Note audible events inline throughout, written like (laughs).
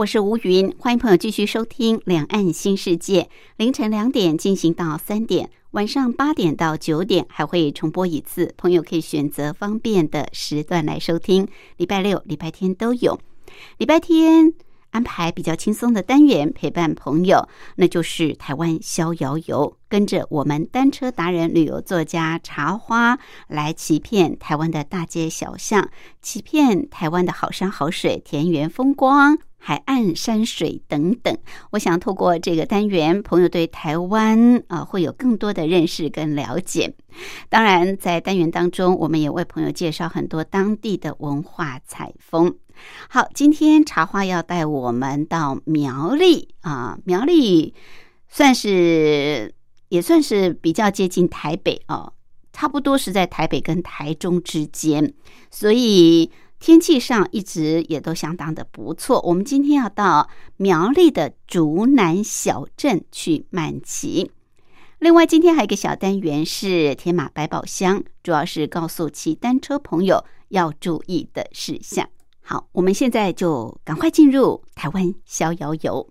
我是吴云，欢迎朋友继续收听《两岸新世界》，凌晨两点进行到三点，晚上八点到九点还会重播一次，朋友可以选择方便的时段来收听。礼拜六、礼拜天都有。礼拜天安排比较轻松的单元陪伴朋友，那就是台湾逍遥游，跟着我们单车达人、旅游作家茶花来骑遍台湾的大街小巷，骑遍台湾的好山好水、田园风光。海岸、山水等等，我想透过这个单元，朋友对台湾啊会有更多的认识跟了解。当然，在单元当中，我们也为朋友介绍很多当地的文化采风。好，今天茶花要带我们到苗栗啊，苗栗算是也算是比较接近台北哦，差不多是在台北跟台中之间，所以。天气上一直也都相当的不错。我们今天要到苗栗的竹南小镇去慢骑。另外，今天还有一个小单元是天马百宝箱，主要是告诉骑单车朋友要注意的事项。好，我们现在就赶快进入台湾逍遥游。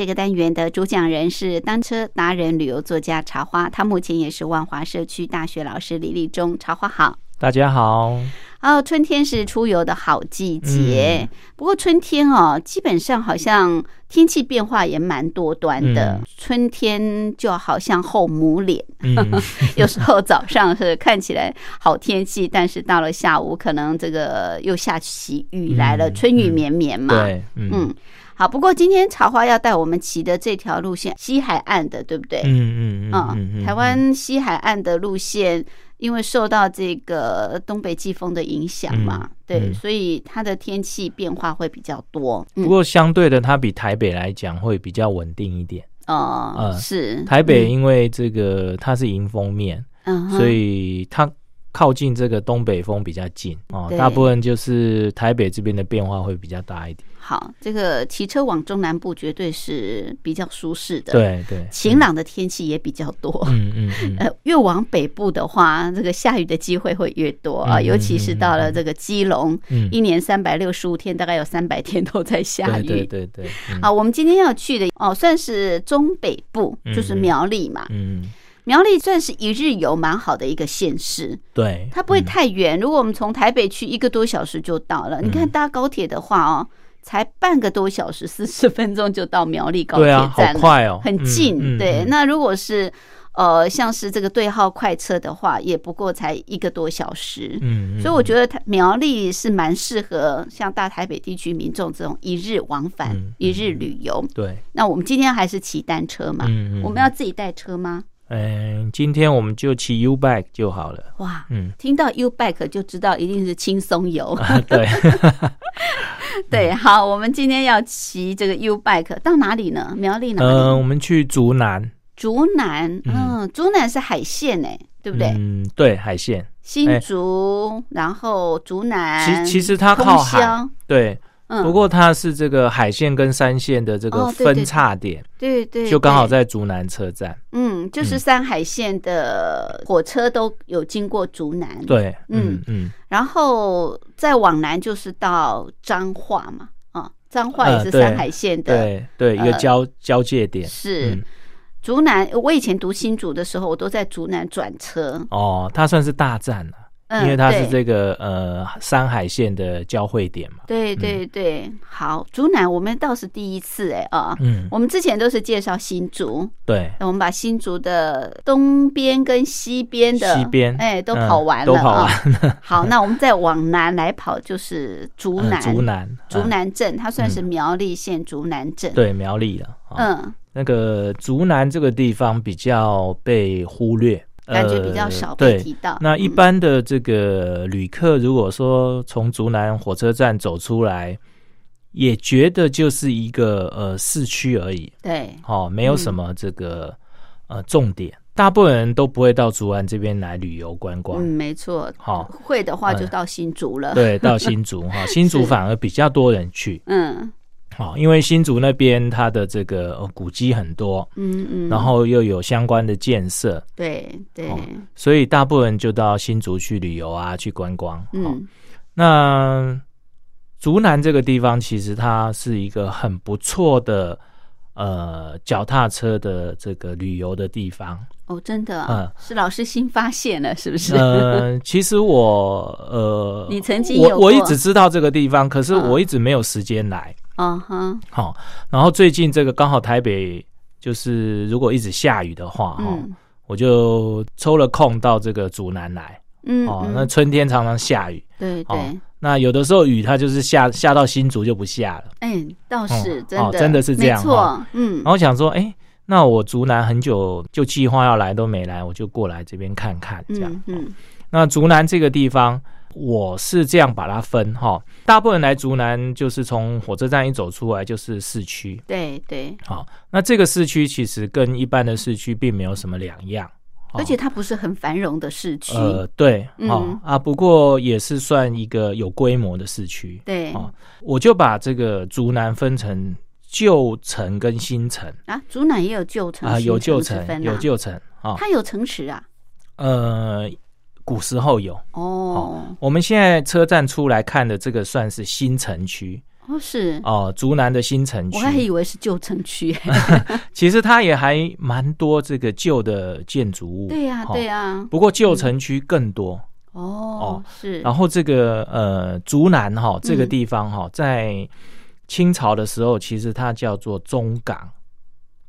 这个单元的主讲人是单车达人、旅游作家茶花，他目前也是万华社区大学老师李立忠。茶花好，大家好。哦，春天是出游的好季节，不过春天哦，基本上好像天气变化也蛮多端的。春天就好像后母脸，(laughs) 有时候早上是看起来好天气，但是到了下午可能这个又下起雨来了，春雨绵绵嘛。对，嗯。好，不过今天茶花要带我们骑的这条路线，西海岸的，对不对？嗯嗯嗯。台湾西海岸的路线，因为受到这个东北季风的影响嘛，对，所以它的天气变化会比较多。不过相对的，它比台北来讲会比较稳定一点。哦，是。台北因为这个它是迎风面，所以它。靠近这个东北风比较近哦，大部分就是台北这边的变化会比较大一点。好，这个骑车往中南部绝对是比较舒适的，对对，晴朗的天气也比较多。嗯嗯嗯。(laughs) 呃，越往北部的话，这个下雨的机会会越多啊，尤其是到了这个基隆，一年三百六十五天，大概有三百天都在下雨。对对对。好，我们今天要去的哦，算是中北部，就是苗栗嘛。嗯。苗栗算是一日游蛮好的一个县市，对，它不会太远。如果我们从台北去，一个多小时就到了。你看搭高铁的话哦，才半个多小时，四十分钟就到苗栗高铁站，好快哦，很近。对，那如果是呃像是这个对号快车的话，也不过才一个多小时。嗯，所以我觉得它苗栗是蛮适合像大台北地区民众这种一日往返、一日旅游。对，那我们今天还是骑单车嘛？嗯，我们要自己带车吗？嗯，今天我们就骑 U bike 就好了。哇，嗯，听到 U bike 就知道一定是轻松游。对，(laughs) 对，好，我们今天要骑这个 U bike 到哪里呢？苗栗哪里？嗯，我们去竹南。竹南，嗯，竹南是海线呢，对不对？嗯，对，海线。新竹，然后竹南。其其实它靠海。对，不过它是这个海线跟山线的这个分叉点，对对，就刚好在竹南车站。嗯，就是山海线的火车都有经过竹南。对，嗯嗯，然后再往南就是到彰化嘛，啊，彰化也是山海线的，对对，一个交交界点是。竹南，我以前读新竹的时候，我都在竹南转车。哦，它算是大站了。因为它是这个呃山海线的交汇点嘛。对对对，好，竹南我们倒是第一次哎啊，嗯，我们之前都是介绍新竹，对，我们把新竹的东边跟西边的西边哎都跑完了，都跑完了。好，那我们再往南来跑，就是竹南，(laughs) 竹南，竹南镇，它算是苗栗县竹南镇，对，苗栗的，嗯，那个竹南这个地方比较被忽略。感觉比较少被提到。那一般的这个旅客，如果说从竹南火车站走出来，也觉得就是一个呃市区而已。对，哦，没有什么这个呃重点，大部分人都不会到竹南这边来旅游观光。嗯，没错。好，会的话就到新竹了。对，到新竹 (laughs) 哈，新竹反而比较多人去。嗯。哦，因为新竹那边它的这个古迹很多，嗯嗯，然后又有相关的建设，对对，所以大部分人就到新竹去旅游啊，去观光。嗯，那竹南这个地方其实它是一个很不错的呃脚踏车的这个旅游的地方。哦，真的，嗯，是老师新发现了，是不是？嗯，(laughs) 其实我呃，你曾经我我一直知道这个地方，可是我一直没有时间来。嗯哼，好，然后最近这个刚好台北就是如果一直下雨的话，哈，我就抽了空到这个竹南来，嗯，哦，那春天常常下雨，对对，那有的时候雨它就是下下到新竹就不下了，哎，倒是真的，真的是这样，没错，嗯，然后想说，哎，那我竹南很久就计划要来都没来，我就过来这边看看，这样，嗯，那竹南这个地方。我是这样把它分哈，大部分人来竹南就是从火车站一走出来就是市区，对对，好，那这个市区其实跟一般的市区并没有什么两样，而且它不是很繁荣的市区，呃，对，哦啊，不过也是算一个有规模的市区，对，哦，我就把这个竹南分成旧城跟新城。啊，竹南也有旧城啊，有旧城，有旧城啊，它有城池啊，呃。古时候有。哦，我们现在车站出来看的这个算是新城区。哦，是。哦，竹南的新城区，我还以为是旧城区，(laughs) 其实它也还蛮多这个旧的建筑物，对呀对呀，不过旧城区更多。哦哦是，然后这个呃竹南哈这个地方哈，在清朝的时候其实它叫做中港。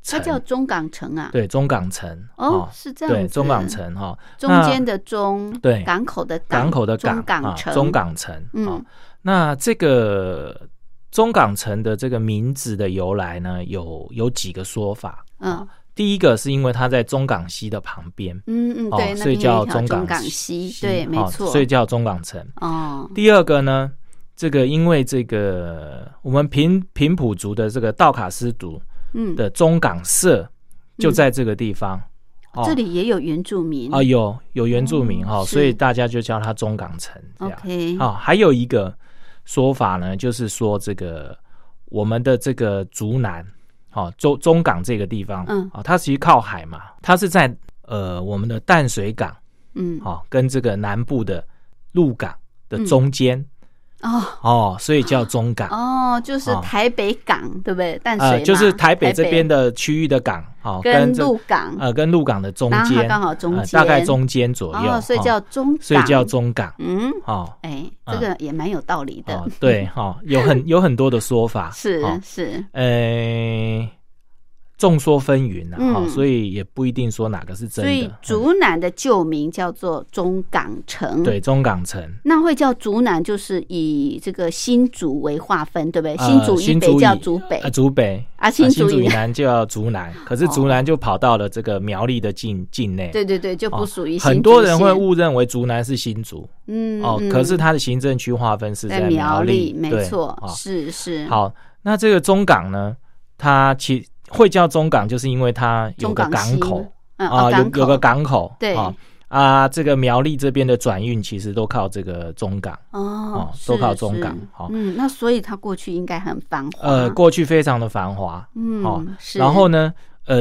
它叫中港城啊，对，中港城哦，是这样，对，中港城哈，中间的中，对，港口的港口的港，中港城，中港城，嗯，那这个中港城的这个名字的由来呢，有有几个说法，嗯，第一个是因为它在中港西的旁边，嗯嗯，对，所以叫中港港西，对，没错，所以叫中港城，哦，第二个呢，这个因为这个我们平平埔族的这个道卡斯族。嗯。的中港社就在这个地方，哦。这里也有原住民。啊，有有原住民哈，所以大家就叫它中港城。OK，啊，还有一个说法呢，就是说这个我们的这个竹南，好中中港这个地方，嗯，啊，它其实靠海嘛，它是在呃我们的淡水港，嗯，好跟这个南部的鹿港的中间。哦。哦，所以叫中港。哦，就是台北港，对不对？淡水就是台北这边的区域的港，哦，跟鹿港。呃，跟鹿港的中间刚好中间，大概中间左右，所以叫中，所以叫中港。嗯，哦，哎，这个也蛮有道理的。对，哈，有很有很多的说法，(laughs) 是是，呃。众说纷纭呐，哈，所以也不一定说哪个是真的。所以竹南的旧名叫做中港城，对，中港城。那会叫竹南，就是以这个新竹为划分，对不对？新竹以北叫竹北，啊，竹北啊，新竹以南就要竹南。(laughs) 可是竹南就跑到了这个苗栗的境境内，对对对，就不属于。很多人会误认为竹南是新竹，嗯，哦，可是它的行政区划分是在苗栗，没错，是是。好，那这个中港呢，它其。会叫中港，就是因为它有个港口啊，有有个港口，对啊，啊，这个苗栗这边的转运其实都靠这个中港哦，都靠中港。好，嗯，那所以它过去应该很繁华。呃，过去非常的繁华。嗯，好，然后呢，呃，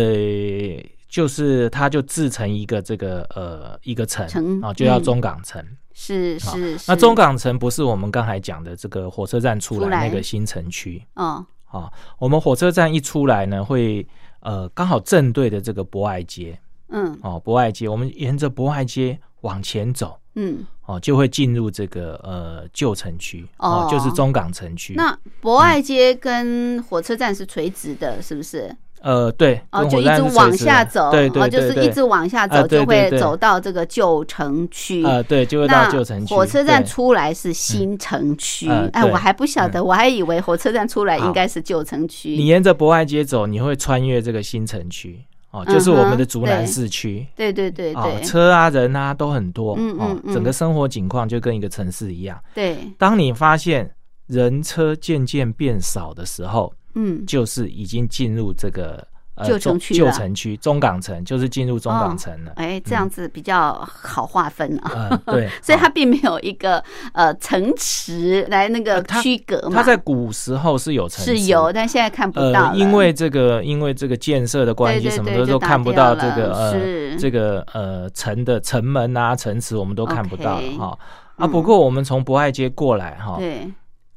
就是它就制成一个这个呃一个城啊，就叫中港城。是是。那中港城不是我们刚才讲的这个火车站出来那个新城区哦。好，我们火车站一出来呢，会呃刚好正对的这个博爱街。嗯，哦，博爱街，我们沿着博爱街往前走，嗯，哦，就会进入这个呃旧城区，哦，就是中港城区。那博爱街跟火车站是垂直的，是不是？呃，对，哦，就一直往下走，对对对，就是一直往下走，就会走到这个旧城区。呃，对，就会到旧城区。火车站出来是新城区，哎，我还不晓得，我还以为火车站出来应该是旧城区。你沿着博爱街走，你会穿越这个新城区。哦，就是我们的竹南市区，对对对对，车啊人啊都很多，嗯嗯，整个生活景况就跟一个城市一样。对，当你发现人车渐渐变少的时候，嗯，就是已经进入这个。旧城区，旧城区，中港城就是进入中港城了。哎，这样子比较好划分啊。嗯，对，(laughs) 所以它并没有一个呃城池来那个区隔嘛。它在古时候是有城，是有，但现在看不到。因为这个，因为这个建设的关系，什么的都看不到这个呃这个呃城的城门啊城池，我们都看不到哈。啊，不过我们从博爱街过来哈，对，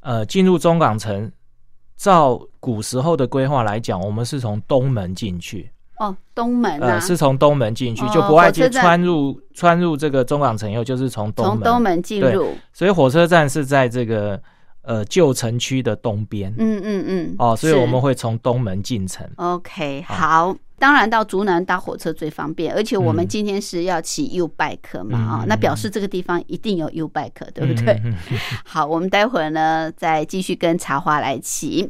呃，进入中港城。照古时候的规划来讲，我们是从东门进去。哦，东门啊，是从东门进去，就国外街穿入穿入这个中港城以后，就是从东从东门进入。所以火车站是在这个呃旧城区的东边。嗯嗯嗯。哦，所以我们会从东门进城。OK，好。当然到竹南搭火车最方便，而且我们今天是要骑 U bike 嘛啊，那表示这个地方一定有 U bike，对不对？(laughs) 好，我们待会儿呢再继续跟茶花来骑。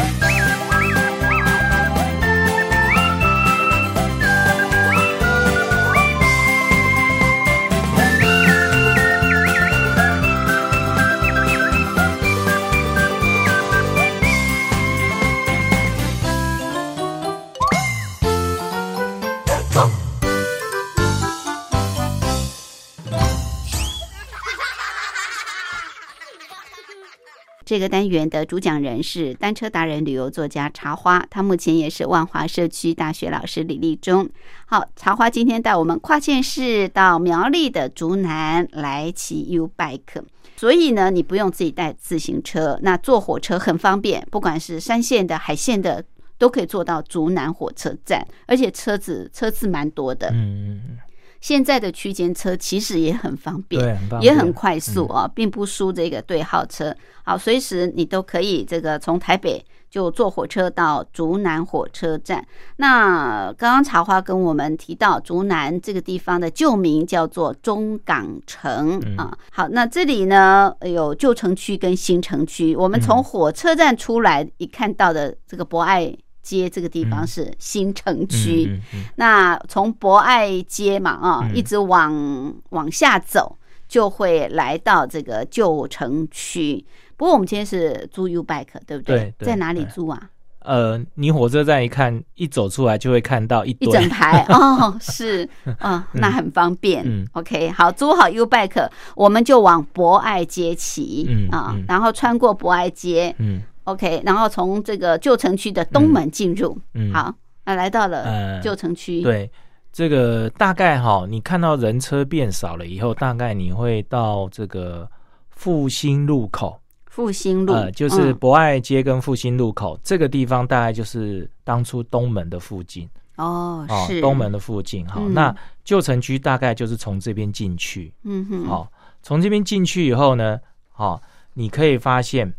这个单元的主讲人是单车达人、旅游作家茶花，他目前也是万华社区大学老师李立忠。好，茶花今天带我们跨县市到苗栗的竹南来骑 U bike，所以呢，你不用自己带自行车，那坐火车很方便，不管是山线的、海线的，都可以坐到竹南火车站，而且车子车次蛮多的。嗯嗯。现在的区间车其实也很方便，也很快速啊，并不输这个对号车。好，随时你都可以这个从台北就坐火车到竹南火车站。那刚刚茶花跟我们提到，竹南这个地方的旧名叫做中港城啊。好，那这里呢有旧城区跟新城区。我们从火车站出来一看到的这个博爱。街这个地方是新城区，那从博爱街嘛啊，一直往往下走，就会来到这个旧城区。不过我们今天是租 U bike，对不对？在哪里租啊？呃，你火车站一看，一走出来就会看到一一整排。(laughs) 哦，是。啊，那很方便。嗯，OK，好，租好 U bike，我们就往博爱街骑啊，然后穿过博爱街，嗯。OK，然后从这个旧城区的东门进入，嗯，好，那来到了旧城区。对，这个大概哈，你看到人车变少了以后，大概你会到这个复兴路口。复兴路，呃，就是博爱街跟复兴路口这个地方，大概就是当初东门的附近。哦，是东门的附近。好，那旧城区大概就是从这边进去。嗯哼，好，从这边进去以后呢，好，你可以发现。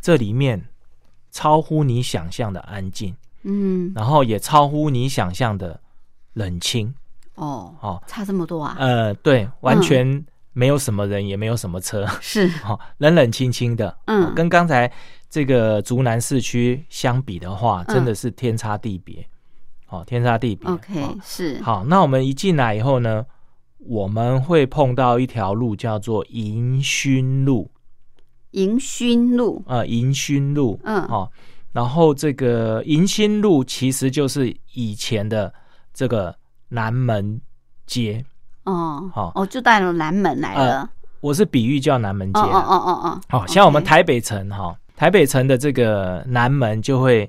这里面超乎你想象的安静，嗯，然后也超乎你想象的冷清，哦哦，差这么多啊？呃，对，完全没有什么人，也没有什么车，是。(laughs) 哦，冷冷清清的，嗯，跟刚才这个竹南市区相比的话，真的是天差地别，哦，天差地别。OK，是。好，那我们一进来以后呢，我们会碰到一条路叫做迎勋路。迎勋路。啊，迎勋路，嗯，哦，然后这个迎新路其实就是以前的这个南门街，哦，好，哦，就带了南门来了。我是比喻叫南门街，哦哦哦哦，好像我们台北城哈，台北城的这个南门就会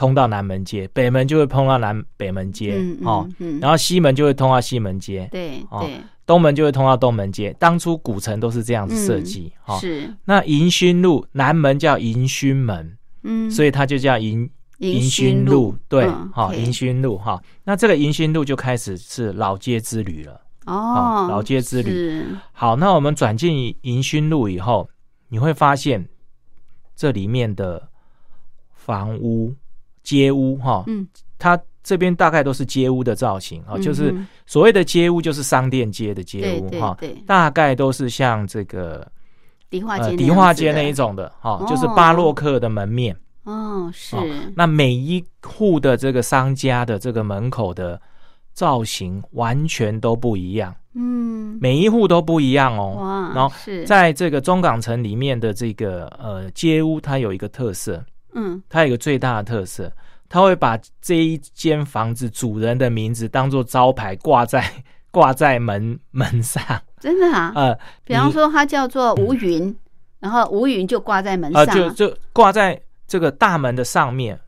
通到南门街，北门就会通到南北门街，哦，然后西门就会通到西门街，对对。东门就会通到东门街，当初古城都是这样子设计，哈。是。那迎勋路南门叫迎勋门，嗯，所以它就叫迎迎勋路，对，好，迎勋路哈。那这个迎勋路就开始是老街之旅了，哦，老街之旅。好，那我们转进迎勋路以后，你会发现这里面的房屋、街屋，哈，嗯，它。这边大概都是街屋的造型啊，就是所谓的街屋，就是商店街的街屋哈，大概都是像这个迪化街、迪化街那一种的哈，就是巴洛克的门面。哦，是。那每一户的这个商家的这个门口的造型完全都不一样，嗯，每一户都不一样哦。哇，然后在这个中港城里面的这个呃街屋，它有一个特色，嗯，它有一个最大的特色。它会把这一间房子主人的名字当做招牌挂在 (laughs) 挂在门门上，真的啊？呃，比方说它叫做吴云，然后吴云就挂在门上，就就挂在这个大门的上面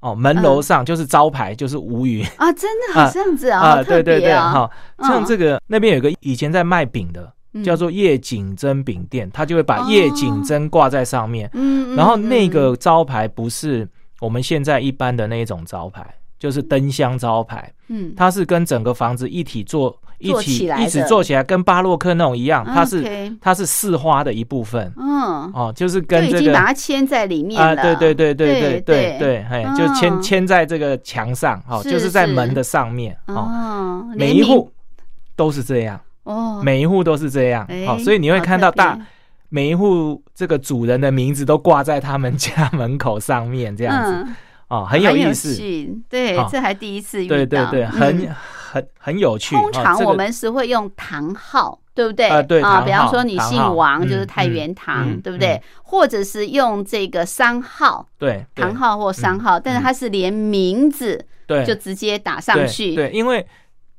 哦，门楼上就是招牌，就是吴云。啊，真的这样子啊，对对对，哈，像这个那边有个以前在卖饼的，叫做夜景珍饼店，他就会把夜景珍挂在上面，嗯，然后那个招牌不是。我们现在一般的那一种招牌，就是灯箱招牌，嗯，它是跟整个房子一体做一起一起做起来，跟巴洛克那种一样，它是它是四花的一部分，嗯，哦，就是跟这个拿签在里面啊，对对对对对对对，哎，就签签在这个墙上，哦，就是在门的上面，哦，每一户都是这样，哦，每一户都是这样，好，所以你会看到大每一户这个主人的名字都挂在他们家门口上面，这样子哦，很有意思。对，这还第一次遇到，对对对，很很很有趣。通常我们是会用堂号，对不对？啊，对啊，比方说你姓王，就是太原堂，对不对？或者是用这个商号，对，堂号或商号，但是它是连名字对就直接打上去，对，因为。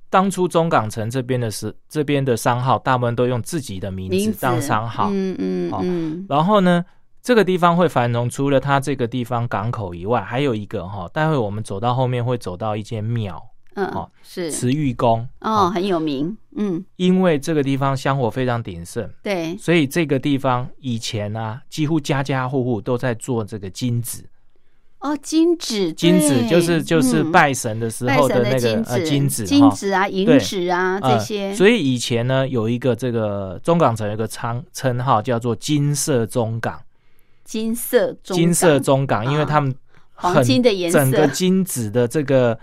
当初中港城这边的是这边的商号，大部分都用自己的名字当商号。嗯嗯嗯。然后呢，这个地方会繁荣，除了它这个地方港口以外，还有一个哈，待会我们走到后面会走到一间庙。嗯，哦，是慈玉宫。哦，很有名。嗯，因为这个地方香火非常鼎盛。对。所以这个地方以前啊，几乎家家户户都在做这个金子。哦，金纸，金纸就是就是拜神的时候的那个呃金纸，金纸啊，银纸啊这些。所以以前呢，有一个这个中港城有个称称号叫做金色中港，金色中金色中港，因为他们黄金的颜色，整个金子的这个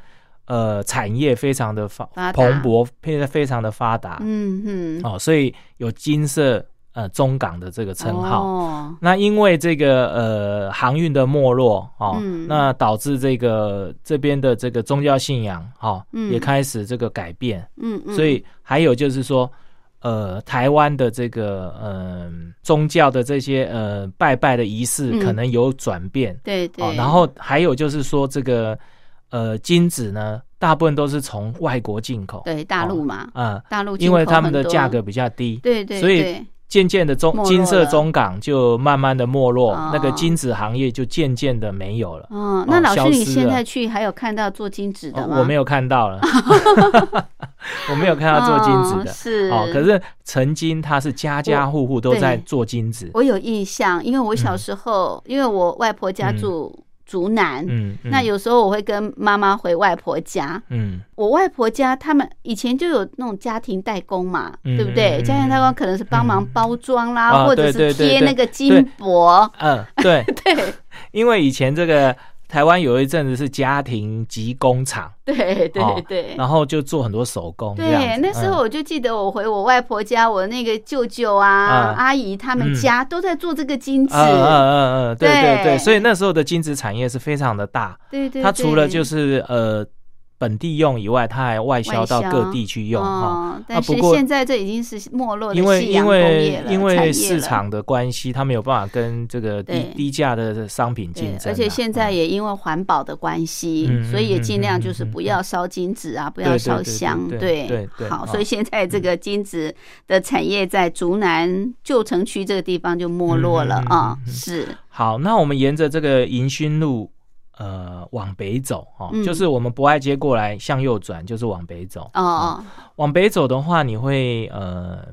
呃产业非常的发蓬勃，现在非常的发达。嗯嗯，哦，所以有金色。呃，中港的这个称号，哦。那因为这个呃航运的没落哦，那导致这个这边的这个宗教信仰哈也开始这个改变，嗯嗯，所以还有就是说，呃，台湾的这个呃宗教的这些呃拜拜的仪式可能有转变，对对，哦然后还有就是说这个呃金子呢，大部分都是从外国进口，对大陆嘛，啊，大陆因为他们的价格比较低，对对，所以。渐渐的中金色中港就慢慢的没落，那个金子行业就渐渐的没有了。哦，那老师你现在去还有看到做金子的吗？我没有看到了，(laughs) 我没有看到做金子的。是哦，可是曾经他是家家户户都在做金子。我有印象，因为我小时候，因为我外婆家住。竹南，嗯，那有时候我会跟妈妈回外婆家，嗯，我外婆家他们以前就有那种家庭代工嘛，对不对？家庭代工可能是帮忙包装啦，或者是贴那个金箔，嗯，对。(laughs) 对，因为以前这个。台湾有一阵子是家庭及工厂，(laughs) 对对对，然后就做很多手工。对，那时候我就记得我回我外婆家，我那个舅舅啊、阿姨他们家都在做这个金子。嗯嗯嗯，对对对，所以那时候的金子产业是非常的大。对对，它除了就是呃。本地用以外，它还外销到各地去用哈。但是现在这已经是没落的因为因为因为市场的关系，它没有办法跟这个低低价的商品竞争。而且现在也因为环保的关系，所以也尽量就是不要烧金纸啊，不要烧香。对对对。好，所以现在这个金纸的产业在竹南旧城区这个地方就没落了啊。是。好，那我们沿着这个迎勋路。呃，往北走哦，就是我们博爱街过来向右转，就是往北走哦。往北走的话，你会呃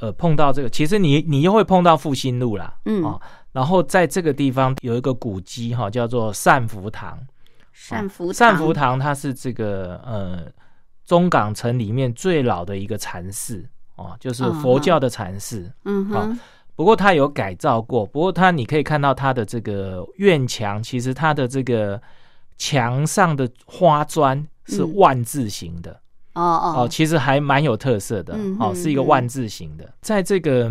呃碰到这个，其实你你又会碰到复兴路啦，嗯，然后在这个地方有一个古迹哈，叫做善福堂。善福善福堂，它是这个呃中港城里面最老的一个禅寺哦，就是佛教的禅寺，嗯哼。不过它有改造过，不过它你可以看到它的这个院墙，其实它的这个墙上的花砖是万字形的。哦哦，其实还蛮有特色的哦，是一个万字形的。在这个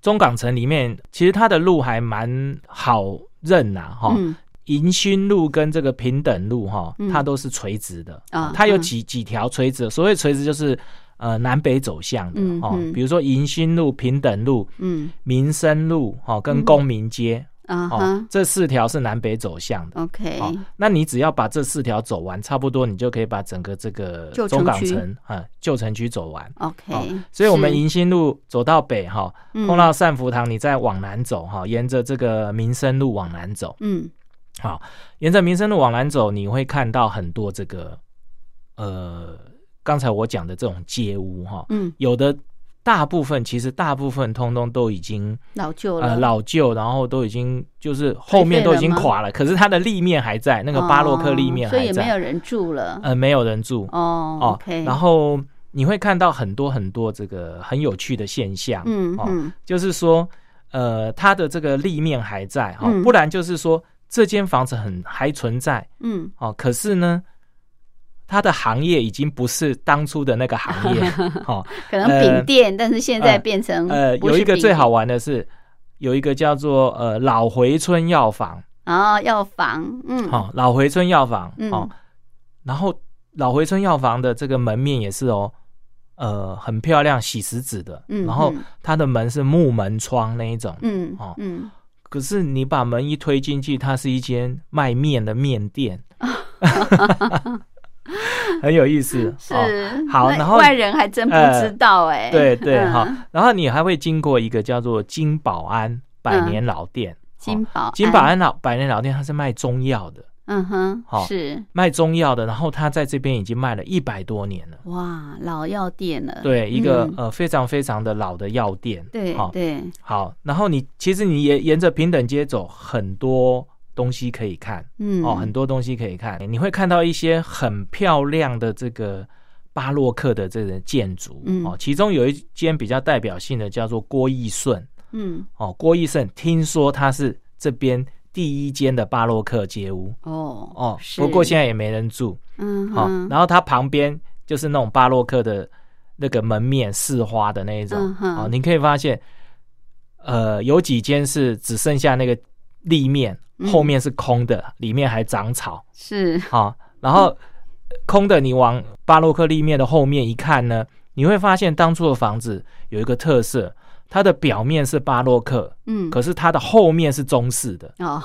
中港城里面，其实它的路还蛮好认呐哈，迎勋路跟这个平等路哈，它都是垂直的啊，它有几几条垂直，所谓垂直就是。呃，南北走向的哦，比如说迎新路、平等路、嗯，民生路，哦，跟公民街啊，这四条是南北走向的。OK，那你只要把这四条走完，差不多你就可以把整个这个中港城啊旧城区走完。OK，所以我们迎新路走到北哈，碰到善福堂，你再往南走哈，沿着这个民生路往南走。嗯，好，沿着民生路往南走，你会看到很多这个呃。刚才我讲的这种街屋哈，嗯，有的大部分其实大部分通通都已经老旧了，老旧，然后都已经就是后面都已经垮了，可是它的立面还在，那个巴洛克立面还在，所以没有人住了，呃，没有人住。哦，OK，然后你会看到很多很多这个很有趣的现象，嗯嗯，就是说呃，它的这个立面还在哈，不然就是说这间房子很还存在，嗯，哦，可是呢。它的行业已经不是当初的那个行业，(laughs) 哦，可能饼店，但是现在变成呃，有一个最好玩的是，有一个叫做呃老回村药房。哦，药房，嗯，好，老回村药房，哦，然后老回村药房的这个门面也是哦，呃，很漂亮，洗石子的，嗯，然后它的门是木门窗那一种，嗯，哦，嗯，可是你把门一推进去，它是一间卖面的面店。(laughs) (laughs) 很有意思，是。好，然后外人还真不知道哎，对对好，然后你还会经过一个叫做金宝安百年老店，金宝金宝安老百年老店，它是卖中药的，嗯哼，好是。卖中药的，然后他在这边已经卖了一百多年了，哇，老药店了，对，一个呃非常非常的老的药店，对，好。对，好，然后你其实你沿沿着平等街走，很多。东西可以看，嗯，哦，很多东西可以看，你会看到一些很漂亮的这个巴洛克的这个建筑，嗯，哦，其中有一间比较代表性的叫做郭义顺，嗯，哦，郭义顺，听说他是这边第一间的巴洛克街屋，哦哦，不过现在也没人住，嗯，好，然后它旁边就是那种巴洛克的那个门面四花的那一种，哦，你可以发现，呃，有几间是只剩下那个立面。后面是空的，里面还长草，是好。然后空的，你往巴洛克立面的后面一看呢，你会发现当初的房子有一个特色，它的表面是巴洛克，嗯，可是它的后面是中式的哦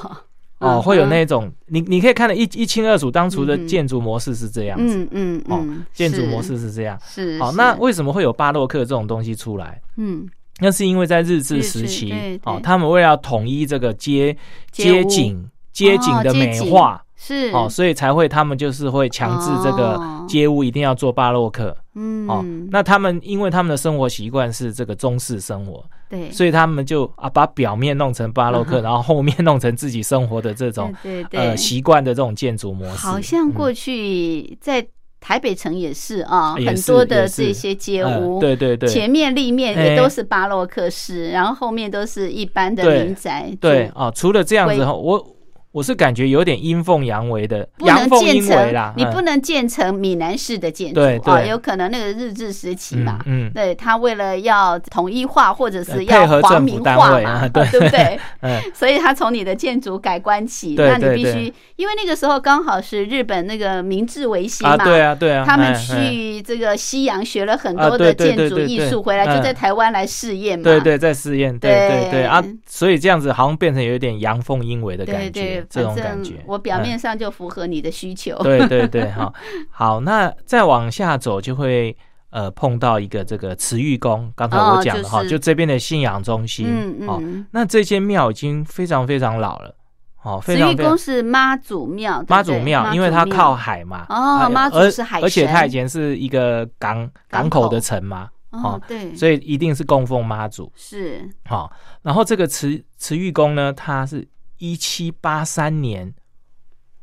哦，会有那种你你可以看得一一清二楚，当初的建筑模式是这样子，嗯嗯哦，建筑模式是这样，是好。那为什么会有巴洛克这种东西出来？嗯。那是因为在日治时期，哦，他们为了统一这个街街景街景的美化，是。哦，所以才会他们就是会强制这个街屋一定要做巴洛克，嗯，哦，那他们因为他们的生活习惯是这个中式生活，对，所以他们就啊把表面弄成巴洛克，然后后面弄成自己生活的这种对对呃习惯的这种建筑模式，好像过去在。台北城也是啊，很多的这些街屋，对对对，前面立面也都是巴洛克式，然后后面都是一般的民宅。对啊，除了这样子，我。我是感觉有点阴奉阳违的，阳奉阴违啦。你不能建成闽南式的建筑啊，有可能那个日治时期嘛，嗯，对他为了要统一化或者是要皇民化嘛，(laughs) 对。不对？(laughs) 嗯，所以他从你的建筑改观起，那你必须，因为那个时候刚好是日本那个明治维新嘛，对啊，对啊，他们去这个西洋学了很多的建筑艺术，回来就在台湾来试验嘛，对对，在试验，对对对啊，所以这样子好像变成有一点阳奉阴违的感觉。这种感觉，我表面上就符合你的需求。对对对，好，好，那再往下走就会呃碰到一个这个慈玉宫，刚才我讲的哈，就这边的信仰中心。嗯嗯，那这间庙已经非常非常老了。哦，慈玉宫是妈祖庙，妈祖庙，因为它靠海嘛。哦，妈祖是海而且它以前是一个港港口的城嘛。哦，对，所以一定是供奉妈祖。是，好，然后这个慈慈玉宫呢，它是。一七八三年，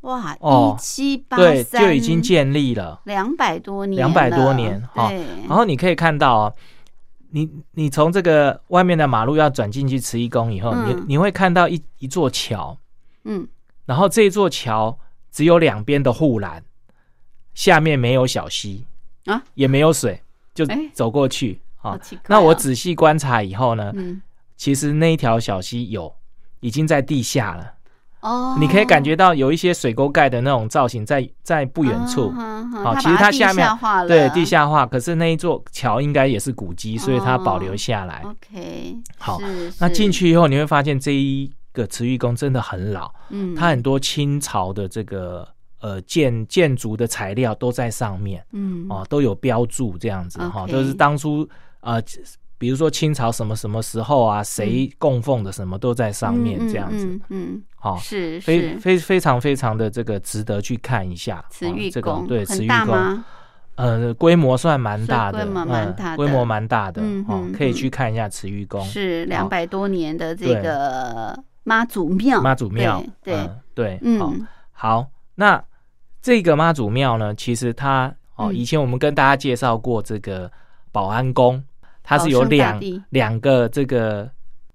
哇！一七八对就已经建立了。两百多年，两百多年哈。然后你可以看到啊，你你从这个外面的马路要转进去慈义宫以后，你你会看到一一座桥，嗯，然后这座桥只有两边的护栏，下面没有小溪啊，也没有水，就走过去啊。那我仔细观察以后呢，嗯，其实那一条小溪有。已经在地下了哦，你可以感觉到有一些水沟盖的那种造型在在不远处。好，其实它下面对地下化，可是那一座桥应该也是古迹，所以它保留下来。OK，好，那进去以后你会发现这一个慈玉宫真的很老，嗯，它很多清朝的这个呃建建筑的材料都在上面，嗯，哦都有标注这样子哈，都是当初呃。比如说清朝什么什么时候啊，谁供奉的什么都在上面这样子，嗯，好，是非非非常非常的这个值得去看一下。慈玉宫对，慈玉宫，呃，规模算蛮大的，规模蛮大，规模蛮大的，哦，可以去看一下慈玉宫，是两百多年的这个妈祖庙，妈祖庙，对对，嗯，好，那这个妈祖庙呢，其实它哦，以前我们跟大家介绍过这个保安宫。它是有两两个这个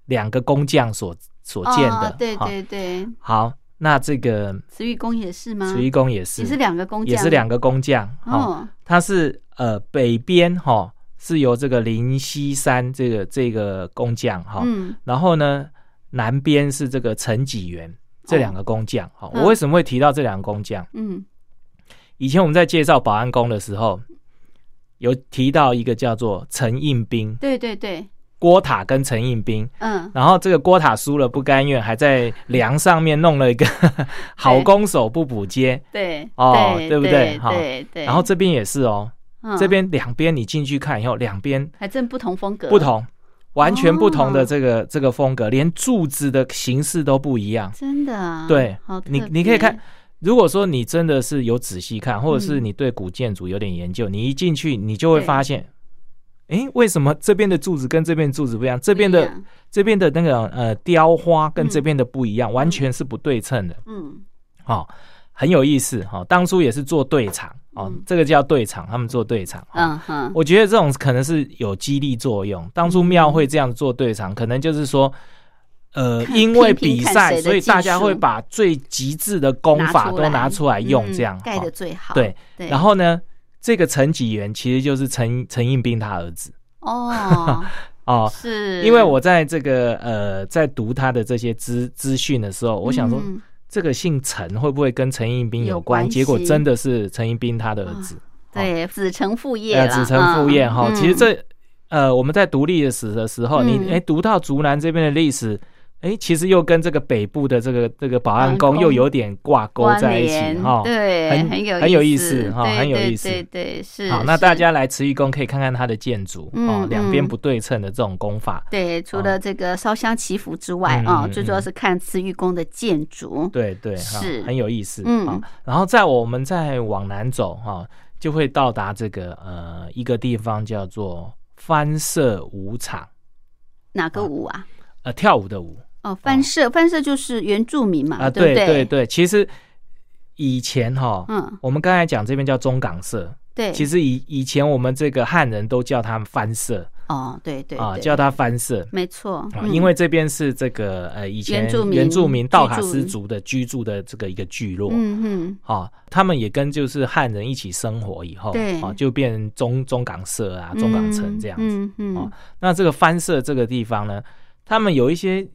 两个工匠所所建的，对对对。好，那这个慈玉宫也是吗？慈玉宫也是，也是两个工匠，也是两个工匠。哦，它是呃北边哈是由这个灵溪山这个这个工匠哈，嗯，然后呢南边是这个陈济元这两个工匠。好，我为什么会提到这两个工匠？嗯，以前我们在介绍保安宫的时候，有提到一个叫做陈应兵。对对对。郭塔跟陈应兵，嗯，然后这个郭塔输了不甘愿，还在梁上面弄了一个 (laughs) 好攻守不补接，对，哦，对不对？哈，对对。然后这边也是哦，这边两边你进去看以后，两边还真不同风格，不同，完全不同的这个这个风格，连柱子的形式都不一样，真的。啊对，你你可以看，如果说你真的是有仔细看，或者是你对古建筑有点研究，你一进去你就会发现。哎，为什么这边的柱子跟这边柱子不一样？这边的这边的那个呃雕花跟这边的不一样，完全是不对称的。嗯，好，很有意思哈。当初也是做对场哦，这个叫对场，他们做对场。嗯哼，我觉得这种可能是有激励作用。当初庙会这样做对场，可能就是说，呃，因为比赛，所以大家会把最极致的功法都拿出来用，这样盖的最好。对，然后呢？这个陈纪元其实就是陈陈应斌他儿子哦 (laughs) 哦，是因为我在这个呃在读他的这些资资讯的时候，我想说这个姓陈会不会跟陈应斌有关？结果真的是陈应斌他的儿子，对，子承父业子承父业哈。其实这呃我们在读历史的时候，你哎读到竹南这边的历史。哎，其实又跟这个北部的这个这个保安宫又有点挂钩在一起哈，对，很很有很有意思哈，很有意思，对对是。好，那大家来慈玉宫可以看看它的建筑哦，两边不对称的这种功法。对，除了这个烧香祈福之外啊，最主要是看慈玉宫的建筑。对对，是很有意思。嗯，然后在我们再往南走哈，就会到达这个呃一个地方叫做翻社舞场。哪个舞啊？呃，跳舞的舞。哦，翻社翻社就是原住民嘛，啊，对对对，其实以前哈，嗯，我们刚才讲这边叫中港社，对，其实以以前我们这个汉人都叫他们翻社，哦，对对啊，叫他翻社，没错，啊，因为这边是这个呃以前原住民道卡斯族的居住的这个一个聚落，嗯嗯，啊，他们也跟就是汉人一起生活以后，对，啊，就变中中港社啊，中港城这样子，嗯那这个翻社这个地方呢，他们有一些。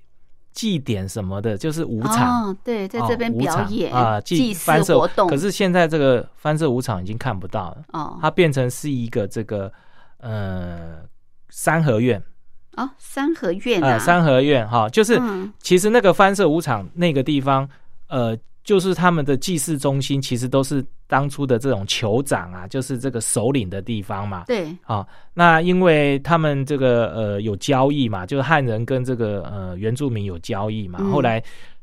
祭典什么的，就是舞场，对，在这边表演啊，祭祀活动。可是现在这个翻社舞场已经看不到了，哦，它变成是一个这个呃三合院哦，三合院啊，三合院哈，就是其实那个翻社舞场那个地方，呃。就是他们的祭祀中心，其实都是当初的这种酋长啊，就是这个首领的地方嘛。对，啊，那因为他们这个呃有交易嘛，就是汉人跟这个呃原住民有交易嘛，后来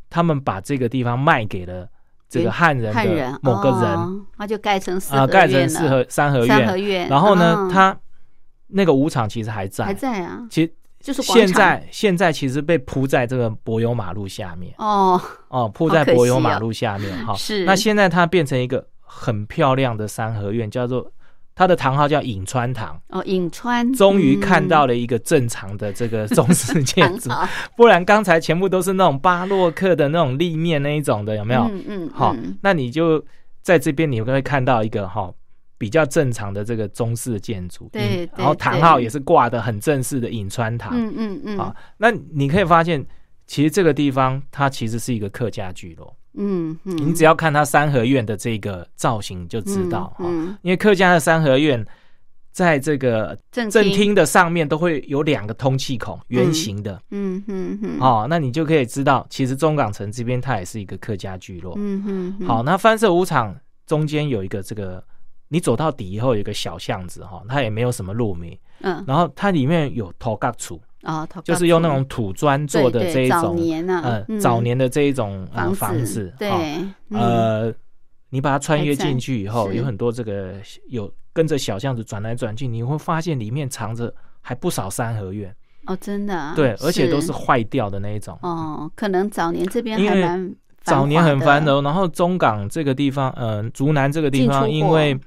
他们把这个地方卖给了这个汉人的某个人，那就盖成四啊盖成四合三合院。三合院，然后呢，他那个舞场其实还在，还在啊，其实。就是现在，现在其实被铺在这个柏油马路下面哦哦，铺在柏油马路下面哈。是。那现在它变成一个很漂亮的三合院，叫做它的堂号叫颍川堂哦，颍川。终于看到了一个正常的这个中式建筑，(laughs) 不然刚才全部都是那种巴洛克的那种立面那一种的，有没有？嗯嗯。好，那你就在这边你会看到一个哈。比较正常的这个中式建筑，对，然后堂号也是挂的很正式的颍川堂，嗯嗯嗯，啊，那你可以发现，其实这个地方它其实是一个客家聚落，嗯嗯，你只要看它三合院的这个造型就知道哈，因为客家的三合院在这个正厅。的上面都会有两个通气孔，圆形的，嗯嗯嗯，哦，那你就可以知道，其实中港城这边它也是一个客家聚落，嗯嗯，好，那翻社舞场中间有一个这个。你走到底以后有一个小巷子哈，它也没有什么路名，嗯，然后它里面有头盖厝啊，就是用那种土砖做的这一种，早年啊，早年的这一种房子，对，呃，你把它穿越进去以后，有很多这个有跟着小巷子转来转去，你会发现里面藏着还不少三合院哦，真的，对，而且都是坏掉的那一种哦，可能早年这边还蛮早年很繁荣，然后中港这个地方，嗯，竹南这个地方，因为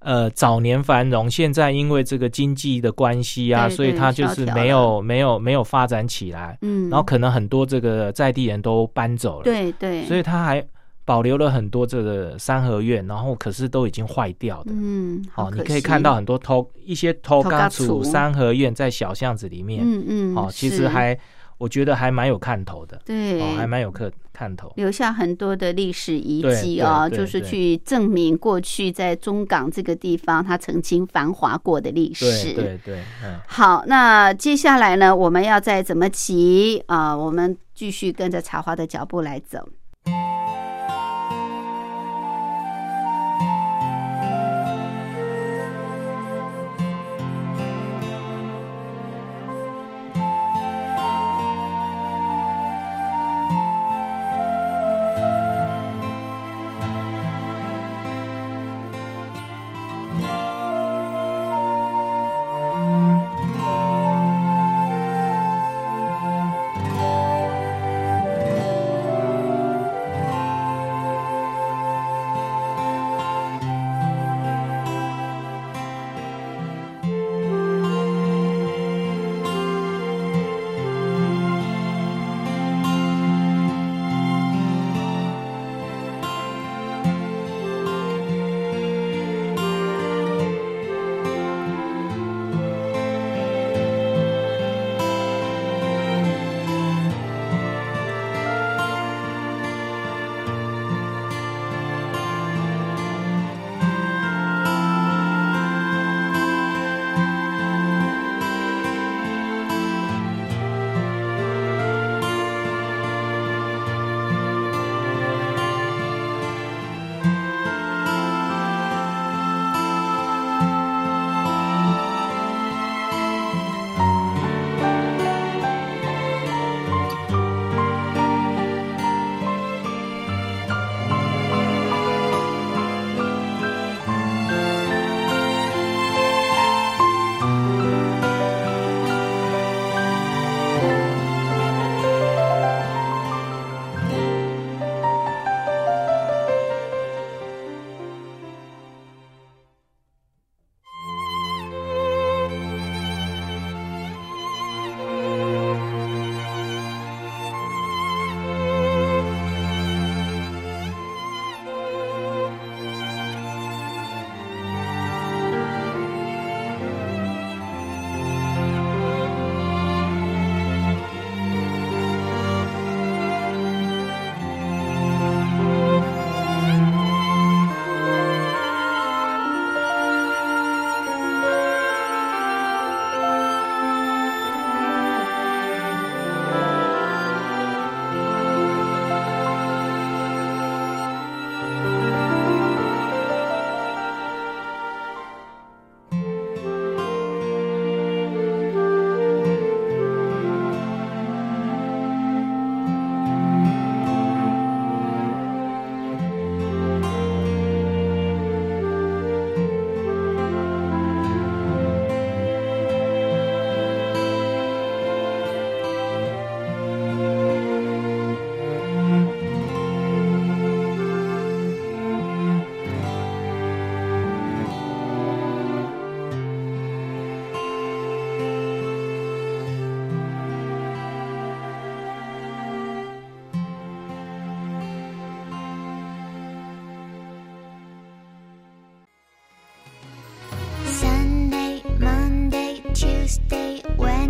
呃早年繁荣，现在因为这个经济的关系啊，所以它就是没有没有没有发展起来。嗯，然后可能很多这个在地人都搬走了。对对，所以它还。保留了很多这个三合院，然后可是都已经坏掉的。嗯，好，你可以看到很多偷一些偷钢处三合院在小巷子里面。嗯嗯，好，其实还我觉得还蛮有看头的。对，还蛮有看看头，留下很多的历史遗迹啊，就是去证明过去在中港这个地方它曾经繁华过的历史。对对，嗯。好，那接下来呢，我们要再怎么骑啊？我们继续跟着茶花的脚步来走。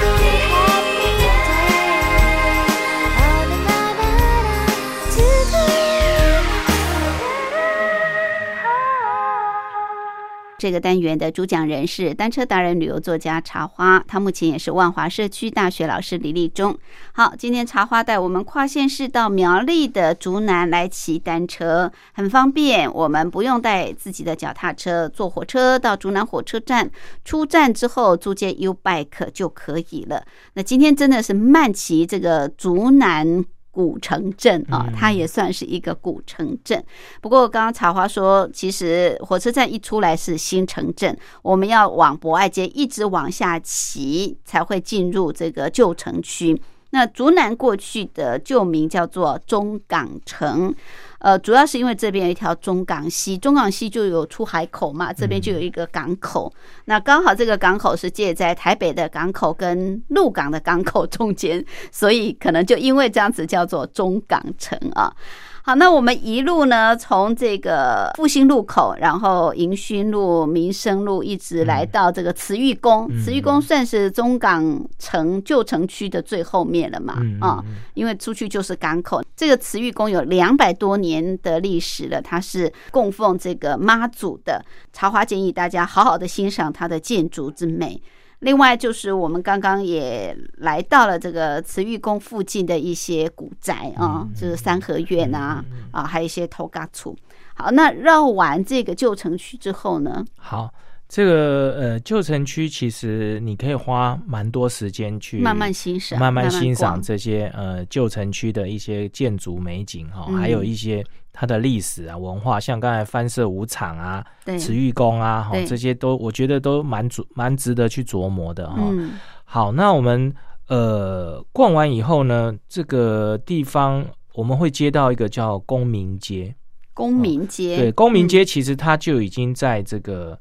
Monday. 这个单元的主讲人是单车达人、旅游作家茶花，他目前也是万华社区大学老师李立忠。好，今天茶花带我们跨县市到苗栗的竹南来骑单车，很方便，我们不用带自己的脚踏车，坐火车到竹南火车站，出站之后租借 U bike 就可以了。那今天真的是慢骑这个竹南。古城镇啊，它也算是一个古城镇。不过刚刚茶花说，其实火车站一出来是新城镇，我们要往博爱街一直往下骑，才会进入这个旧城区。那竹南过去的旧名叫做中港城。呃，主要是因为这边有一条中港西，中港西就有出海口嘛，这边就有一个港口。那刚好这个港口是介在台北的港口跟鹿港的港口中间，所以可能就因为这样子叫做中港城啊。好，那我们一路呢，从这个复兴路口，然后迎勋路、民生路，一直来到这个慈玉宫。慈玉宫算是中港城旧城区的最后面了嘛？啊，因为出去就是港口。这个慈玉宫有两百多年的历史了，它是供奉这个妈祖的。茶花建议大家好好的欣赏它的建筑之美。另外就是我们刚刚也来到了这个慈玉宫附近的一些古宅啊，就是三合院啊，啊，还有一些头嘎厝。好，那绕完这个旧城区之后呢？好。这个呃旧城区其实你可以花蛮多时间去慢慢欣赏，慢慢欣赏这些呃旧城区的一些建筑美景哈，还有一些它的历史啊文化，像刚才翻社舞场啊、慈玉宫啊，哈这些都我觉得都蛮琢蛮值得去琢磨的哈。好，那我们呃逛完以后呢，这个地方我们会接到一个叫公民街，公民街。对公民街其实它就已经在这个。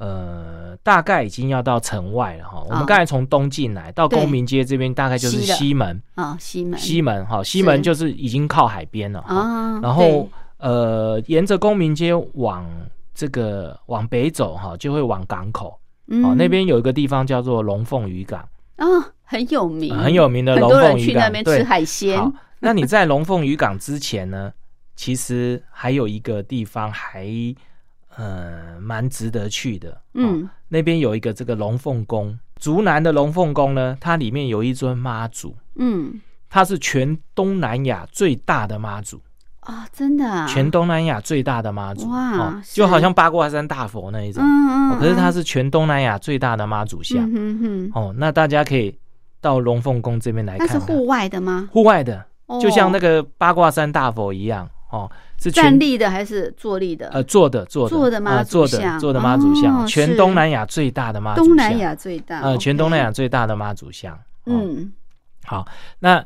呃，大概已经要到城外了哈。我们刚才从东进来，到公民街这边大概就是西门啊，西门，西门哈，西门就是已经靠海边了啊。然后呃，沿着公民街往这个往北走哈，就会往港口。哦，那边有一个地方叫做龙凤渔港啊，很有名，很有名的龙凤渔港。吃海鲜。那你在龙凤渔港之前呢，其实还有一个地方还。呃，蛮值得去的。嗯，那边有一个这个龙凤宫，竹南的龙凤宫呢，它里面有一尊妈祖。嗯，它是全东南亚最大的妈祖啊，真的，全东南亚最大的妈祖哇，就好像八卦山大佛那一种。嗯嗯，可是它是全东南亚最大的妈祖像。嗯哼，哦，那大家可以到龙凤宫这边来看。它是户外的吗？户外的，就像那个八卦山大佛一样。哦。是站立的还是坐立的？呃，坐的，坐的，坐的妈祖像，坐的妈祖像，全东南亚最大的妈祖像，东南亚最大，呃，全东南亚最大的妈祖像。嗯，好，那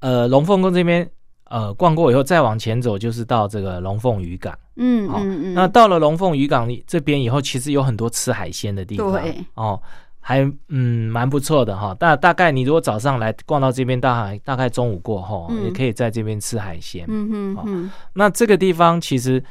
呃，龙凤宫这边呃逛过以后，再往前走就是到这个龙凤渔港。嗯嗯嗯，那到了龙凤渔港这边以后，其实有很多吃海鲜的地方。对哦。还嗯蛮不错的哈，大大概你如果早上来逛到这边，大概大概中午过后，也可以在这边吃海鲜。嗯嗯嗯，那这个地方其实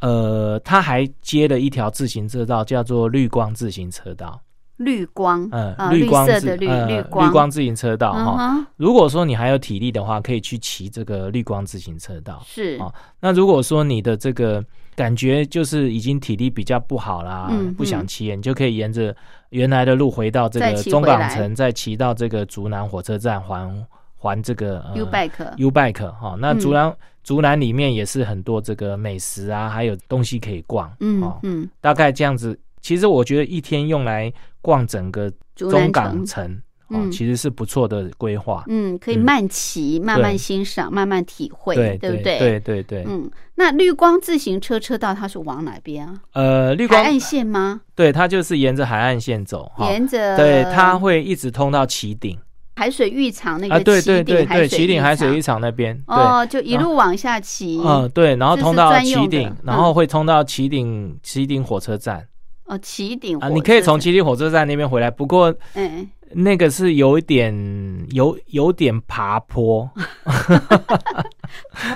呃，它还接了一条自行车道，叫做绿光自行车道。绿光，嗯，绿光的绿绿光绿光自行车道哈。如果说你还有体力的话，可以去骑这个绿光自行车道。是啊，那如果说你的这个感觉就是已经体力比较不好啦，不想骑，你就可以沿着原来的路回到这个中港城，再骑到这个竹南火车站还还这个 U bike U bike 哈。那竹南竹南里面也是很多这个美食啊，还有东西可以逛。嗯嗯，大概这样子。其实我觉得一天用来逛整个中港城，哦，其实是不错的规划。嗯，可以慢骑，慢慢欣赏，慢慢体会，对不对？对对对。嗯，那绿光自行车车道它是往哪边啊？呃，绿光海岸线吗？对，它就是沿着海岸线走，沿着。对，它会一直通到旗顶海水浴场那个。啊，对对对对，旗顶海水浴场那边。哦，就一路往下骑。嗯，对，然后通到旗顶，然后会通到旗顶旗顶火车站。哦，起顶啊，你可以从起顶火车站那边回来，不过，嗯，那个是有一点有有点爬坡，爬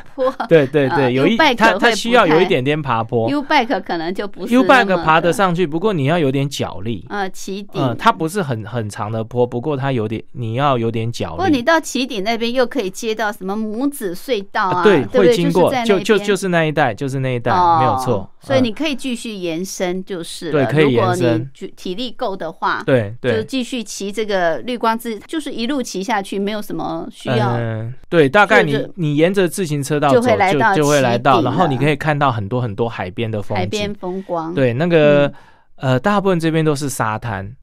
(laughs) 坡。(laughs) 对对对，有一它它需要有一点点爬坡。U bike 可能就不是。U bike 爬得上去，不过你要有点脚力。呃，起顶。它不是很很长的坡，不过它有点你要有点脚力。不过你到起顶那边又可以接到什么母子隧道啊？对，会经过，就就就是那一带，就是那一带，没有错。所以你可以继续延伸，就是对，可以延伸。体力够的话，对对，就继续骑这个绿光自，就是一路骑下去，没有什么需要。对，大概你你沿着自行车道就会来到，就会来到，然后你可以看到很多很多海边的风景，海边风光。对，那个呃，大部分这边都是沙滩。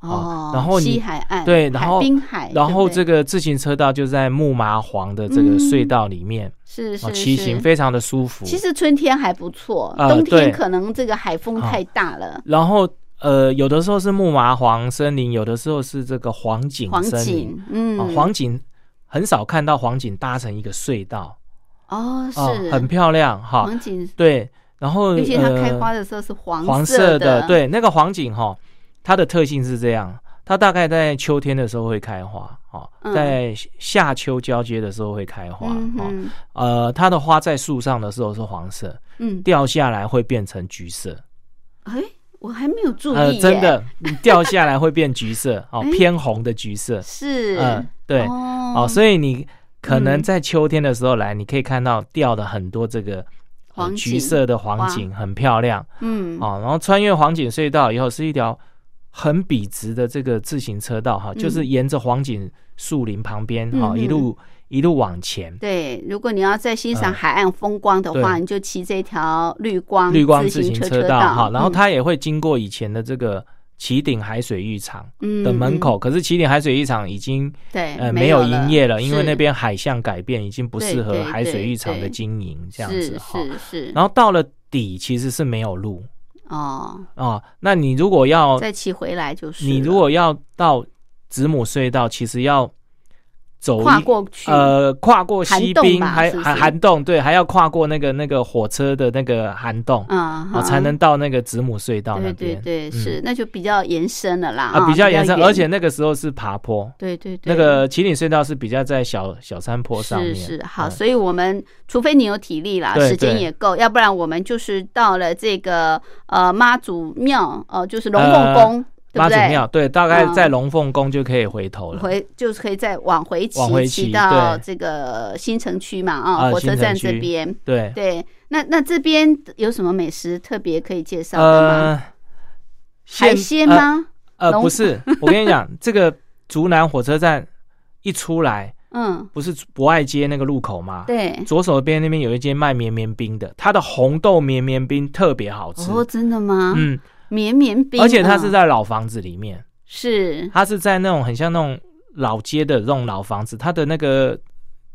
哦，然后西海岸对，然后滨海，然后这个自行车道就在木麻黄的这个隧道里面，是是骑行非常的舒服。其实春天还不错，冬天可能这个海风太大了。然后呃，有的时候是木麻黄森林，有的时候是这个黄景森林。嗯，黄景很少看到黄景搭成一个隧道哦，是。很漂亮哈。黄景。对，然后尤其它开花的时候是黄黄色的，对，那个黄景哈。它的特性是这样，它大概在秋天的时候会开花，哦，在夏秋交接的时候会开花，哦，呃，它的花在树上的时候是黄色，嗯，掉下来会变成橘色。哎，我还没有注意，真的，你掉下来会变橘色，哦，(laughs) 偏红的橘色，是，嗯，对，哦，所以你可能在秋天的时候来，你可以看到掉的很多这个黄橘色的黄景，很漂亮，嗯，哦，然后穿越黄景隧道以后是一条。很笔直的这个自行车道哈，就是沿着黄景树林旁边哈，一路一路往前。对，如果你要在欣赏海岸风光的话，你就骑这条绿光绿光自行车道哈。然后它也会经过以前的这个旗顶海水浴场的门口，可是旗顶海水浴场已经对呃没有营业了，因为那边海象改变，已经不适合海水浴场的经营这样子哈。是是。然后到了底其实是没有路。哦哦，那你如果要再骑回来就是，你如果要到子母隧道，其实要。走跨过去，呃，跨过西滨，还还涵洞，对，还要跨过那个那个火车的那个涵洞，啊，才能到那个子母隧道那边。对对对，是，那就比较延伸了啦。啊，比较延伸，而且那个时候是爬坡。对对对，那个秦岭隧道是比较在小小山坡上面。是是，好，所以我们除非你有体力啦，时间也够，要不然我们就是到了这个呃妈祖庙，哦，就是龙凤宫。妈祖庙对，大概在龙凤宫就可以回头了，回就是可以再往回骑，骑到这个新城区嘛啊，火车站这边。对对，那那这边有什么美食特别可以介绍的吗？海鲜吗？呃，不是，我跟你讲，(laughs) 这个竹南火车站一出来，嗯，不是博爱街那个路口吗？对，左手边那边有一间卖绵绵冰的，它的红豆绵绵冰特别好吃。哦，真的吗？嗯。绵绵冰，而且它是在老房子里面，是它是在那种很像那种老街的这种老房子，它的那个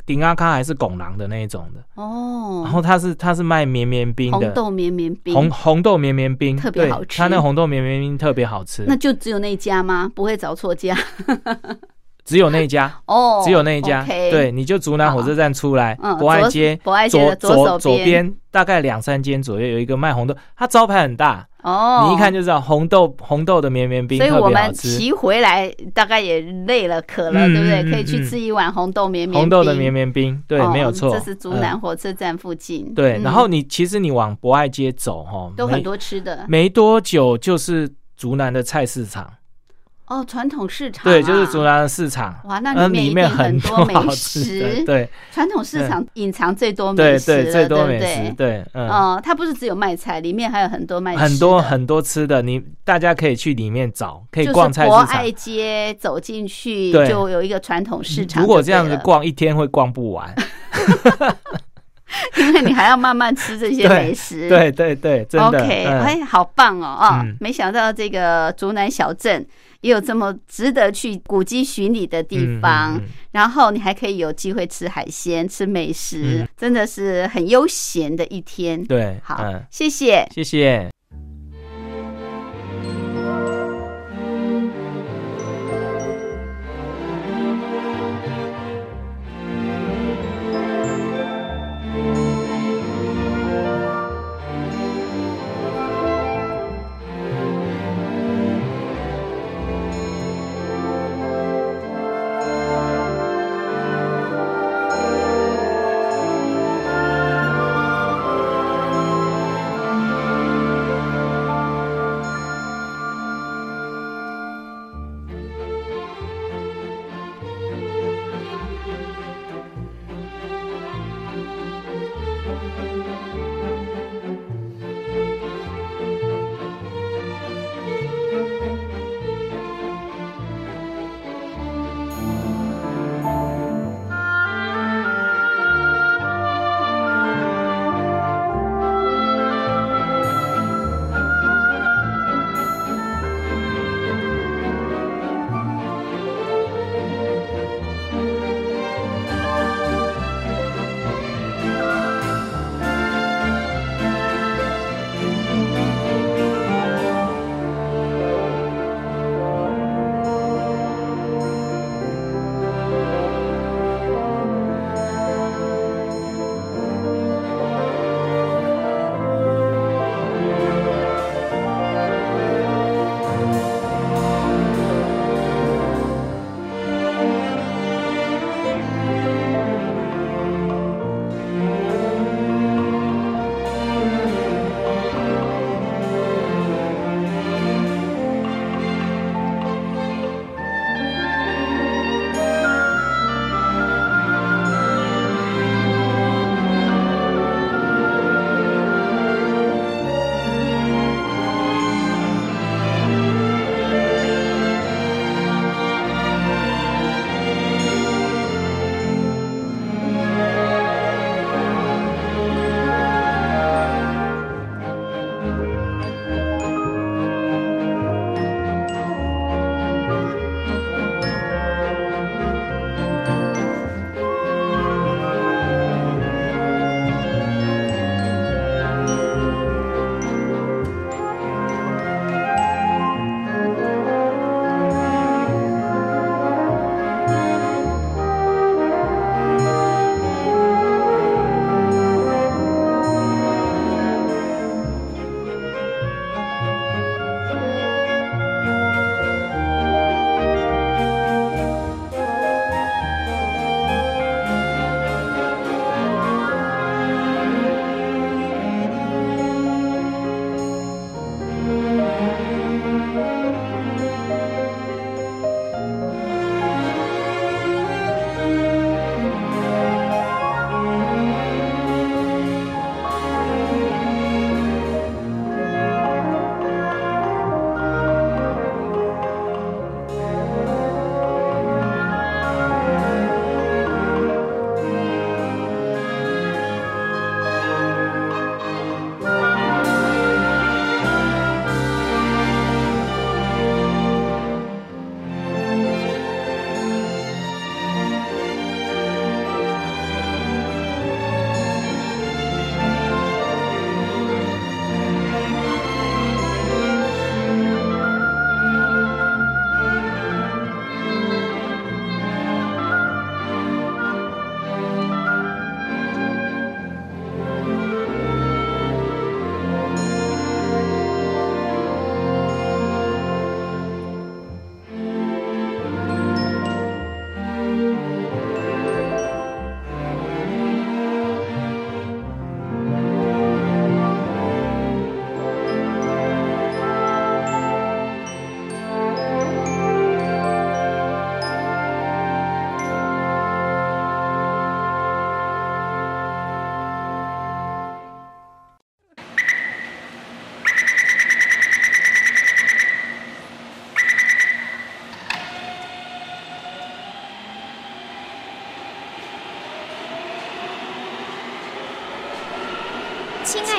顶阿卡还是拱廊的那一种的哦。然后它是它是卖绵绵冰的红豆绵绵冰，红红豆绵绵冰特别好吃，它那红豆绵绵冰特别好吃。那就只有那家吗？不会找错家？只有那一家哦，只有那一家。对，你就竹南火车站出来，博爱街，博爱街左左左边大概两三间左右有一个卖红豆，它招牌很大哦，你一看就知道红豆红豆的绵绵冰，所以我们骑回来大概也累了渴了，对不对？可以去吃一碗红豆绵绵红豆的绵绵冰，对，没有错。这是竹南火车站附近。对，然后你其实你往博爱街走哈，都很多吃的，没多久就是竹南的菜市场。哦，传统市场对，就是竹南的市场。哇，那里面很多美食。对，传统市场隐藏最多美食对对，最多美食。对，嗯。哦，它不是只有卖菜，里面还有很多卖很多很多吃的。你大家可以去里面找，可以逛菜市场。博爱街走进去就有一个传统市场。如果这样子逛一天会逛不完，(laughs) 因为你还要慢慢吃这些美食。对对对，真的。OK，哎，好棒哦！啊，没想到这个竹南小镇。也有这么值得去古迹巡礼的地方，然后你还可以有机会吃海鲜、吃美食，真的是很悠闲的一天。对，好，谢谢，谢谢。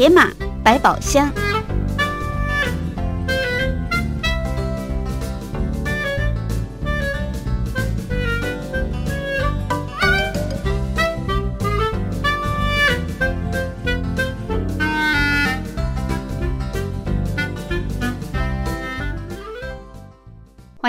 铁马百宝箱。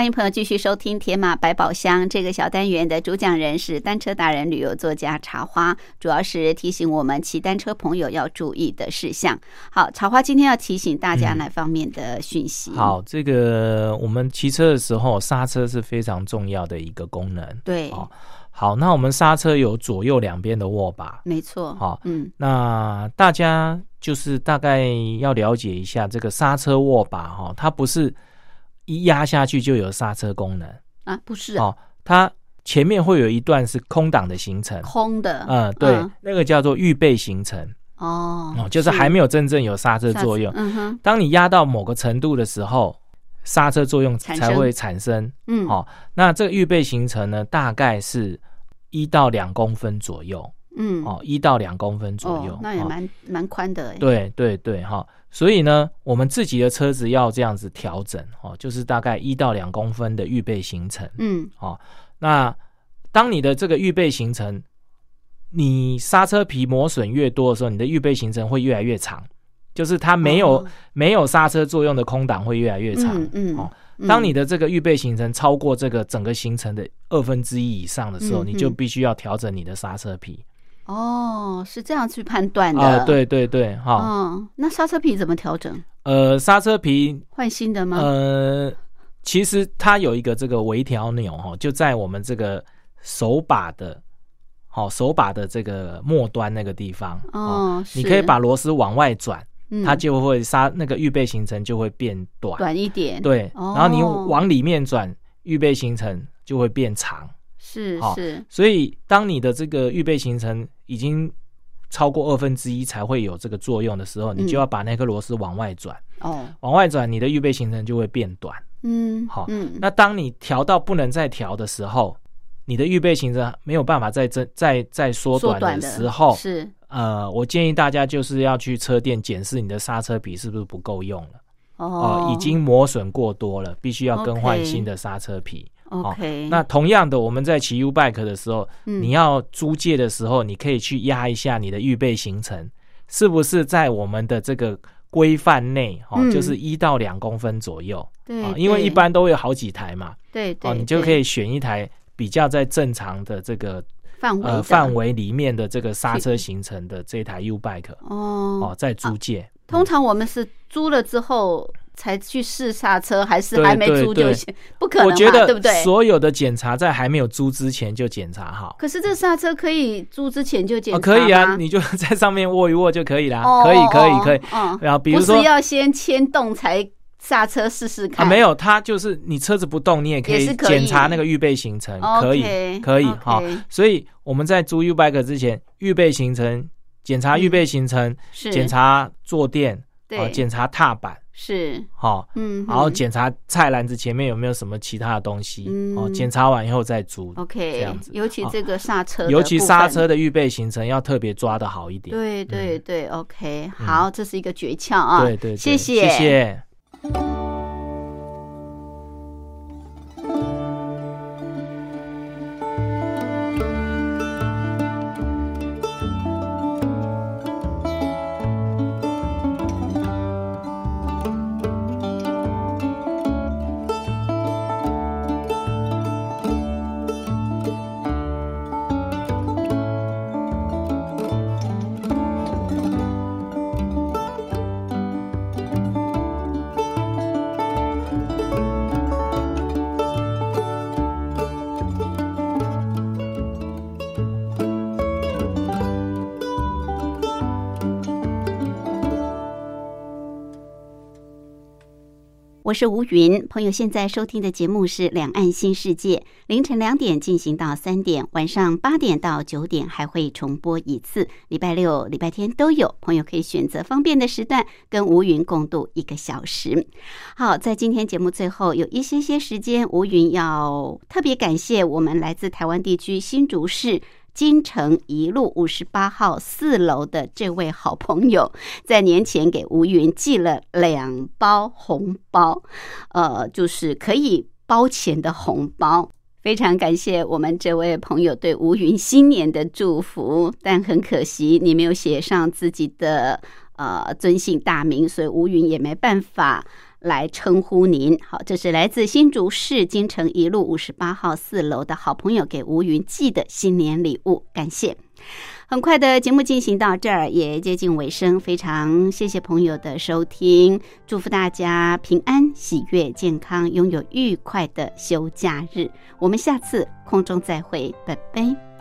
欢迎朋友继续收听《铁马百宝箱》这个小单元的主讲人是单车达人、旅游作家茶花，主要是提醒我们骑单车朋友要注意的事项。好，茶花今天要提醒大家哪方面的讯息？好，这个我们骑车的时候刹车是非常重要的一个功能。对，好，那我们刹车有左右两边的握把，没错。好，嗯，那大家就是大概要了解一下这个刹车握把哈，它不是。一压下去就有刹车功能啊？不是哦，它前面会有一段是空档的行程，空的，嗯，对，那个叫做预备行程哦，哦，就是还没有真正有刹车作用。嗯哼，当你压到某个程度的时候，刹车作用才会产生。嗯，好，那这个预备行程呢，大概是一到两公分左右。嗯，哦，一到两公分左右，那也蛮蛮宽的。对对对，哈。所以呢，我们自己的车子要这样子调整哦，就是大概一到两公分的预备行程。嗯，好，那当你的这个预备行程，你刹车皮磨损越多的时候，你的预备行程会越来越长，就是它没有没有刹车作用的空档会越来越长。嗯，哦，当你的这个预备行程超过这个整个行程的二分之一以上的时候，你就必须要调整你的刹车皮。哦，是这样去判断的。啊，对对对，哈。嗯，那刹车皮怎么调整？呃，刹车皮换新的吗？呃，其实它有一个这个微调钮哈，就在我们这个手把的，好手把的这个末端那个地方。哦，你可以把螺丝往外转，它就会刹那个预备行程就会变短，短一点。对，然后你往里面转，预备行程就会变长。是是，所以当你的这个预备行程已经超过二分之一才会有这个作用的时候，你就要把那颗螺丝往外转。哦，往外转，你的预备行程就会变短。嗯，好，嗯，那当你调到不能再调的时候，你的预备行程没有办法再增再再缩短的时候，是。呃，我建议大家就是要去车店检视你的刹车皮是不是不够用了。哦，已经磨损过多了，必须要更换新的刹车皮。OK，那同样的，我们在骑 U bike 的时候，你要租借的时候，你可以去压一下你的预备行程，是不是在我们的这个规范内？哦，就是一到两公分左右。对，因为一般都有好几台嘛。对对，你就可以选一台比较在正常的这个范围范围里面的这个刹车行程的这台 U bike。哦哦，在租借。通常我们是租了之后。才去试刹车，还是还没租就行？不可能我觉得对不对？所有的检查在还没有租之前就检查好。可是这刹车可以租之前就检查可以啊，你就在上面握一握就可以啦。可以，可以，可以。然后比如说，不是要先牵动才刹车试试看？没有，它就是你车子不动，你也可以检查那个预备行程，可以，可以。好，所以我们在租 U bike 之前，预备行程检查预备行程，检查坐垫，对，检查踏板。是好，嗯，然后检查菜篮子前面有没有什么其他的东西，哦，检查完以后再煮，OK，这样子。尤其这个刹车，尤其刹车的预备行程要特别抓的好一点。对对对，OK，好，这是一个诀窍啊。对对，谢谢谢谢。我是吴云，朋友现在收听的节目是《两岸新世界》，凌晨两点进行到三点，晚上八点到九点还会重播一次，礼拜六、礼拜天都有，朋友可以选择方便的时段跟吴云共度一个小时。好，在今天节目最后有一些些时间，吴云要特别感谢我们来自台湾地区新竹市。金城一路五十八号四楼的这位好朋友，在年前给吴云寄了两包红包，呃，就是可以包钱的红包。非常感谢我们这位朋友对吴云新年的祝福，但很可惜你没有写上自己的呃尊姓大名，所以吴云也没办法。来称呼您，好，这是来自新竹市金城一路五十八号四楼的好朋友给吴云寄的新年礼物，感谢。很快的节目进行到这儿也接近尾声，非常谢谢朋友的收听，祝福大家平安、喜悦、健康，拥有愉快的休假日。我们下次空中再会，拜拜。